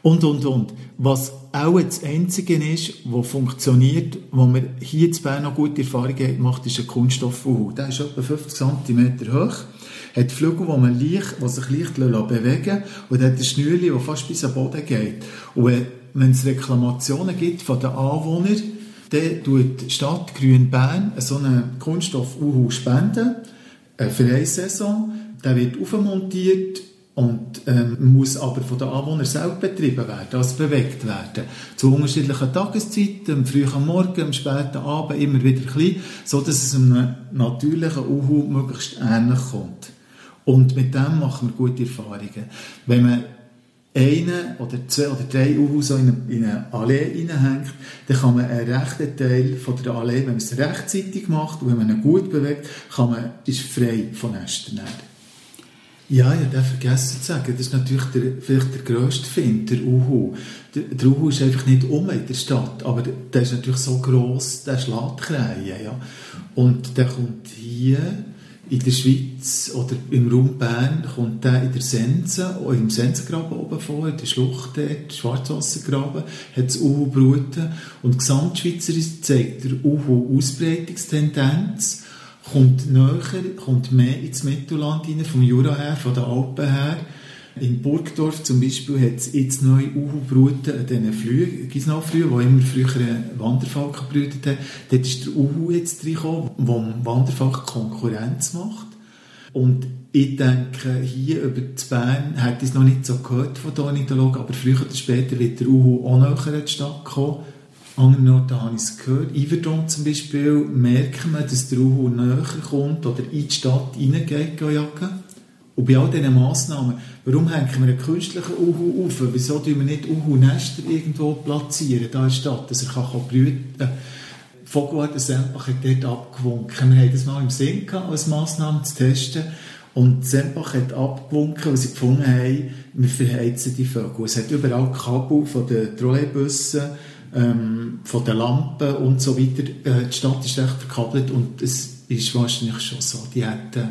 und, und, und. Was auch das Einzige ist, was funktioniert, wo wir hier in Bern noch gute Erfahrungen gemacht ist ein Kunststofffuhu. Der ist etwa 50 cm hoch. hat Flügel, die, man leicht, die sich leicht bewegen lassen und hat ein Schnürchen, das fast bis am Boden geht. Und wenn, es Reklamationen gibt von den Anwohnern, dann tut die Stadt Grün-Bern so einen Kunststoff-Uhu spenden äh, für eine Saison. Der wird aufmontiert und ähm, muss aber von den Anwohnern selbst betrieben werden, also bewegt werden. Zu unterschiedlichen Tageszeiten, am frühen Morgen, am späten Abend, immer wieder klein, so dass es einem natürlichen Uhu möglichst ähnlich kommt. Und mit dem machen wir gute Erfahrungen. Wenn man einen oder zwei oder drei Uhu so in eine, in eine Allee hineinhängt, dann kann man einen rechten Teil von der Allee, wenn man es rechtzeitig macht und wenn man ihn gut bewegt, kann man, ist frei von Nestern. Ja, ich habe vergessen zu sagen, das ist natürlich der, vielleicht der grösste Find, der Uhu. Der, der Uhu ist einfach nicht um in der Stadt, aber der ist natürlich so gross, der schlägt Krähen, ja. Und der kommt hier in der Schweiz oder im Raum Bern, kommt der in der Sense, im Sensengraben oben vor, in der Schlucht dort, Schwarzwassergraben, hat das Uhu bruten. Und gesamtschweizerisch zeigt der Uhu Ausbreitungstendenz kommt näher, kommt mehr ins Mittelland rein, vom Jura her, von den Alpen her. In Burgdorf zum Beispiel hat es jetzt neue Uhu-Bruten an diesen Flügen, Gisnau-Flügen, die immer früher einen Wanderfalk gebrütet haben. Dort ist der Uhu jetzt reingekommen, der dem Wanderfalk Konkurrenz macht. Und ich denke, hier über die Bern hätte ich es noch nicht so gehört von den Ornithologen, aber früher oder später wird der Uhu auch näher in die Stadt kommen anderen Orten habe ich es gehört. Iverdon zum Beispiel merken wir, dass der Uhu näher kommt oder in die Stadt reingeht, jagen. Und bei all diesen Massnahmen, warum hängen wir einen künstlichen Uhu auf? Wieso tun wir nicht Uhu-Nester irgendwo platzieren, da in der Stadt, dass er kann, kann brüten kann? Vogelwart Sempach hat dort abgewunken. Wir haben das mal im Sinn gehabt, als Massnahme zu testen. Und Sempach hat abgewunken, weil sie gefunden haben, wir verheizen die Vögel. Es hat überall Kabel von den Trolleybussen, ähm, von den Lampen und so weiter. Äh, die Stadt ist recht verkabelt und es ist wahrscheinlich schon so, die hätten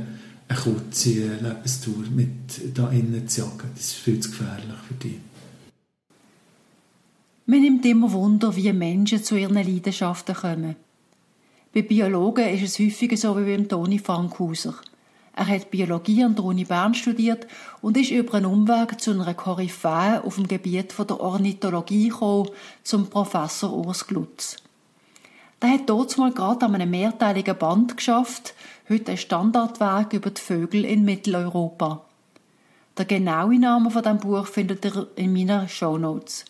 eine kurze Lebenstour mit da innen zu jagen. Das ist viel zu gefährlich für die. Man nimmt immer Wunder, wie Menschen zu ihren Leidenschaften kommen. Bei Biologen ist es häufiger so wie beim Toni Fankhauser. Er hat Biologie an der Uni Bern studiert und ist über einen Umweg zu einer Koryphäe auf dem Gebiet der Ornithologie gekommen, zum Professor Urs Glutz. Der hat dort mal gerade an einem mehrteiligen Band geschafft, heute ein Standardwerk über die Vögel in Mitteleuropa. Der genaue Name von diesem Buch findet ihr in meiner Show Notes.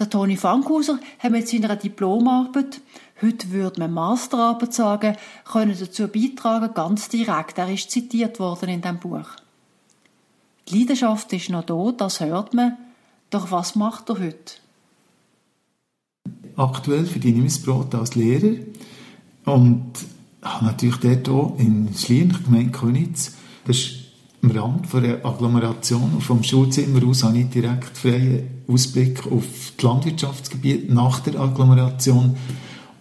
Der Toni Fankhauser hat mit seiner Diplomarbeit heute würde man Masterarbeit sagen, können dazu beitragen, ganz direkt. Er ist zitiert worden in dem Buch. Die Leidenschaft ist noch da, das hört man. Doch was macht er heute? Aktuell verdiene ich mein Brot als Lehrer und habe natürlich dort auch in Schlien, Gemeinde Könitz, das ist am Rand der Agglomeration und vom Schulzimmer aus habe ich direkt freien Ausblick auf das Landwirtschaftsgebiet nach der Agglomeration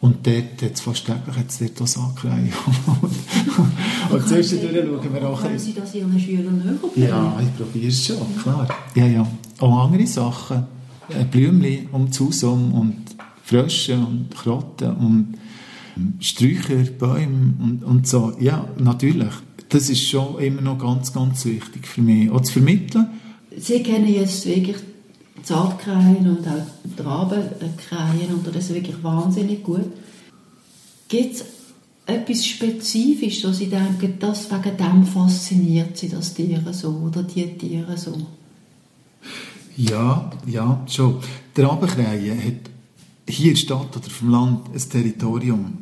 und dort hat es fast täglich jetzt dort auch Sackreihe. und zwischendurch schauen wir auch... Können Sie das Ihren Schülern näher Ja, ich probiere es schon, klar. Ja, ja. Auch andere Sachen. Blümchen um das Haus um und Frösche und Krotten und Sträucher, Bäume und, und so. Ja, natürlich. Das ist schon immer noch ganz, ganz wichtig für mich. Auch zu vermitteln. Sie kennen jetzt wirklich Zartkrähen und auch Rabenkrähen und das ist wirklich wahnsinnig gut. Gibt es etwas Spezifisches, wo Sie denken, das wegen dem fasziniert Sie das Tiere so oder die Tiere so? Ja, ja, schon. Die Rabenkrähe hat hier in der Stadt oder vom Land ein Territorium,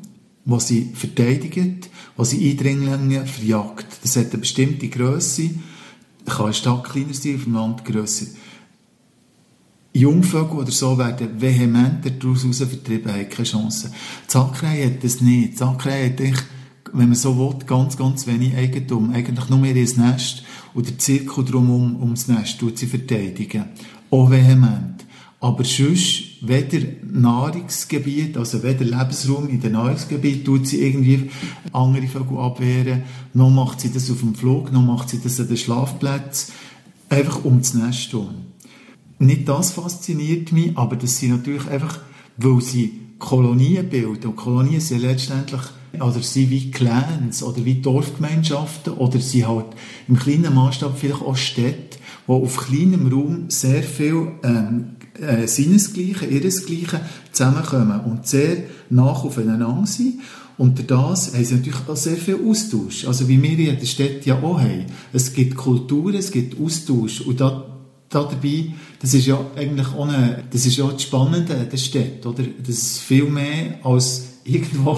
das sie verteidigt, das sie Eindringlinge verjagt. Das hat eine bestimmte Größe. Kann eine Stadt kleiner sein, auf dem Land grösser. Jungvögel oder so werden vehementer daraus vertrieben, haben keine Chance. Die Sackrei hat das nicht. Die Sackrei hat eigentlich, wenn man so will, ganz, ganz wenig Eigentum. Eigentlich nur mehr ihr Nest und der Zirkel drumherum ums Nest tut sie verteidigen. Auch vehement. Aber sonst, weder Nahrungsgebiet, also weder Lebensraum in den Nahrungsgebiet, tut sie irgendwie andere Vögel abwehren, noch macht sie das auf dem Flug, noch macht sie das an den Schlafplätzen, einfach um das Nest herum nicht das fasziniert mich, aber dass sie natürlich einfach, weil sie Kolonien bilden. Und Kolonien sind letztendlich, oder sind wie Clans, oder wie Dorfgemeinschaften, oder sie halt im kleinen Maßstab vielleicht auch Städte, wo auf kleinem Raum sehr viel ähm, äh, Sinnesgleichen, Ihresgleichen zusammenkommen und sehr nach aufeinander sind. Und durch das haben sie natürlich auch sehr viel Austausch. Also wie wir in der Stadt ja auch haben. Es gibt Kulturen, es gibt Austausch. Und da, da dabei, das ist ja eigentlich auch eine, das ist ja das Spannende an der Stadt, oder? Das ist viel mehr als irgendwo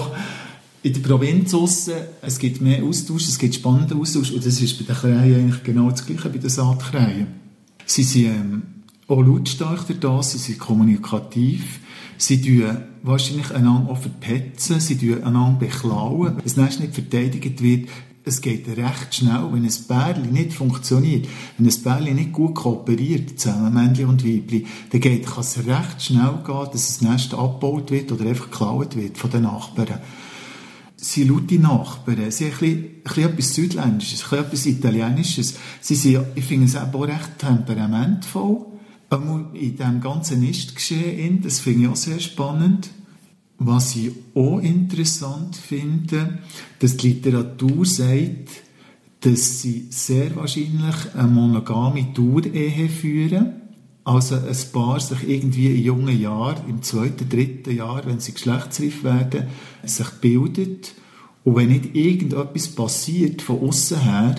in der Provinz aussen. Es gibt mehr Austausch, es gibt spannende Austausch. Und das ist bei den Krähen eigentlich genau das Gleiche bei den Saatkrähen. Sie sind ähm, auch lautstark das, sie sind kommunikativ. Sie tun wahrscheinlich einander auch verpetzen, sie tun einander beklauen. Wenn es nicht verteidigt wird, es geht recht schnell, wenn ein Bärli nicht funktioniert, wenn ein Bärli nicht gut kooperiert, zusammen Männchen und Weibli, dann geht, kann es recht schnell gehen, dass das Nest abgebaut wird oder einfach geklaut wird von den Nachbarn. Sie laute Nachbarn, sie haben ein bisschen, ein bisschen etwas Südländisches, ein bisschen etwas Italienisches. Sie sind, ich finde es auch recht temperamentvoll in diesem ganzen Nistgeschehen, das finde ich auch sehr spannend. Was ich auch interessant finde, dass die Literatur sagt, dass sie sehr wahrscheinlich eine monogame Dauerehe führen. Also ein Paar sich irgendwie in jungen Jahren, im zweiten, dritten Jahr, wenn sie geschlechtsreif werden, sich bildet. Und wenn nicht irgendetwas passiert von außen her,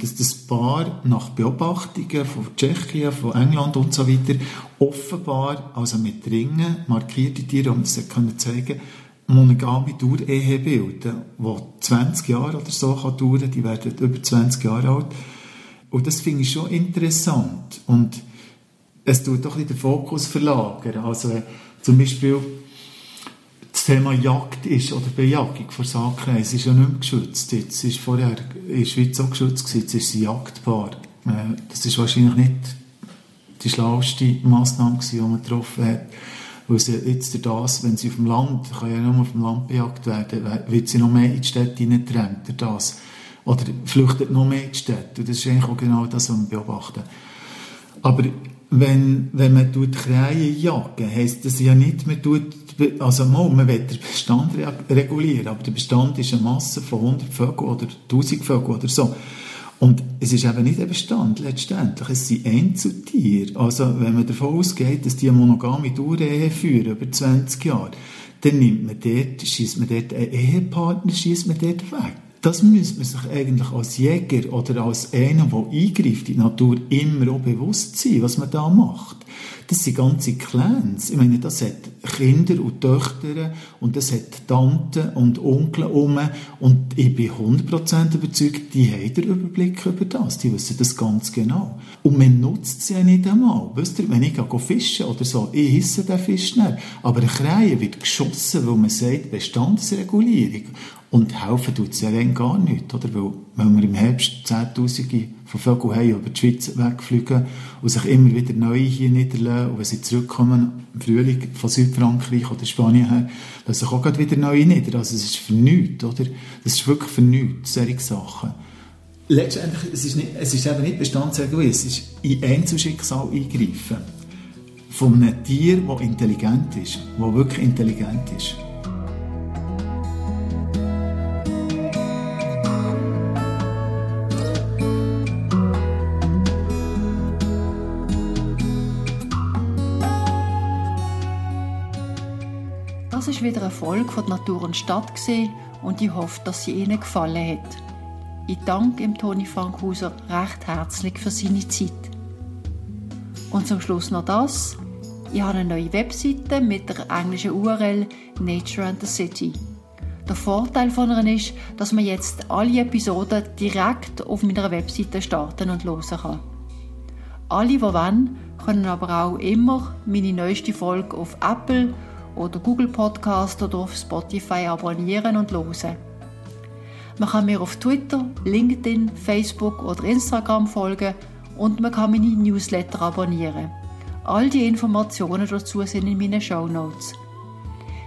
dass das Paar nach Beobachtungen von Tschechien, von England und so weiter offenbar, also mit Ringen, markierte Tiere, um das können zeigen, monogame Dauerehe bilden, die 20 Jahre oder so kann dauern, die werden über 20 Jahre alt. Und das finde ich schon interessant. Und es tut doch ein den Fokus verlagern. Also zum Beispiel das Thema Jagd ist oder Bejagung von Saatkreis ist ja nicht mehr geschützt. Jetzt ist vorher in Schweiz auch geschützt jetzt ist sie jagdbar. Äh, das ist wahrscheinlich nicht die schlauste Massnahme die man getroffen hat. Weil sie jetzt das, wenn sie auf dem Land, kann ja nur auf dem Land bejagt werden, wird sie noch mehr in die Städte hineintrennt durch das. Oder flüchtet noch mehr in die Städte. Und das ist eigentlich auch genau das, was wir beobachten. Aber wenn, wenn man Krähen jagen, heisst das ja nicht, man tut also mal, man will den Bestand regulieren, aber der Bestand ist eine Masse von 100 Vögeln oder 1000 Vögeln oder so. Und es ist eben nicht ein Bestand letztendlich, es sind Einzeltiere. Also wenn man davon ausgeht, dass die eine monogame Dauerehe führen, über 20 Jahre, dann nimmt man dort, schießt man dort einen Ehepartner, schießt man dort weg. Das müsste man sich eigentlich als Jäger oder als einer, der eingreift in die Natur, immer auch bewusst sein, was man da macht. Das sind ganze Clans. Ich meine, das hat Kinder und Töchter und das hat Tanten und Onkel um. Und ich bin 100% überzeugt, die haben den Überblick über das. Die wissen das ganz genau. Und man nutzt sie ja nicht einmal. Wisst ihr, wenn ich gehe fischen oder so, ich hisse den Fisch nicht. Aber ein Krähe wird geschossen, weil man sagt, Bestandsregulierung. Und helfen tut es ja gar nicht, oder? Weil, wenn wir im Herbst Zehntausende von haben, über die Schweiz wegfliegen und sich immer wieder neu hier niederlassen und wenn sie zurückkommen im Frühling von Südfrankreich oder Spanien her, lassen sich auch wieder neu nieder. Also es ist für nichts, oder? Das ist wirklich für nichts, solche Sachen. Letztendlich, es ist, nicht, es ist eben nicht Bestandsregulierung, es ist in Einzelschicksal eingreifen. Von einem Tier, das intelligent ist, das wirklich intelligent ist. Wieder eine Folge von Natur und Stadt und ich hoffe, dass sie Ihnen gefallen hat. Ich danke ihm Toni Fankhauser recht herzlich für seine Zeit. Und zum Schluss noch das. Ich habe eine neue Webseite mit der englischen URL Nature and the City. Der Vorteil von ihr ist, dass man jetzt alle Episoden direkt auf meiner Webseite starten und hören kann. Alle, die wollen, können aber auch immer meine neueste Folge auf Apple oder Google Podcast oder auf Spotify abonnieren und hören. Man kann mir auf Twitter, LinkedIn, Facebook oder Instagram folgen und man kann meine Newsletter abonnieren. All die Informationen dazu sind in meinen Show Notes.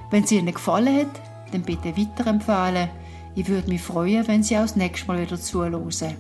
Wenn es Ihnen gefallen hat, dann bitte weiterempfehlen. Ich würde mich freuen, wenn Sie auch das nächste Mal wieder zuhören.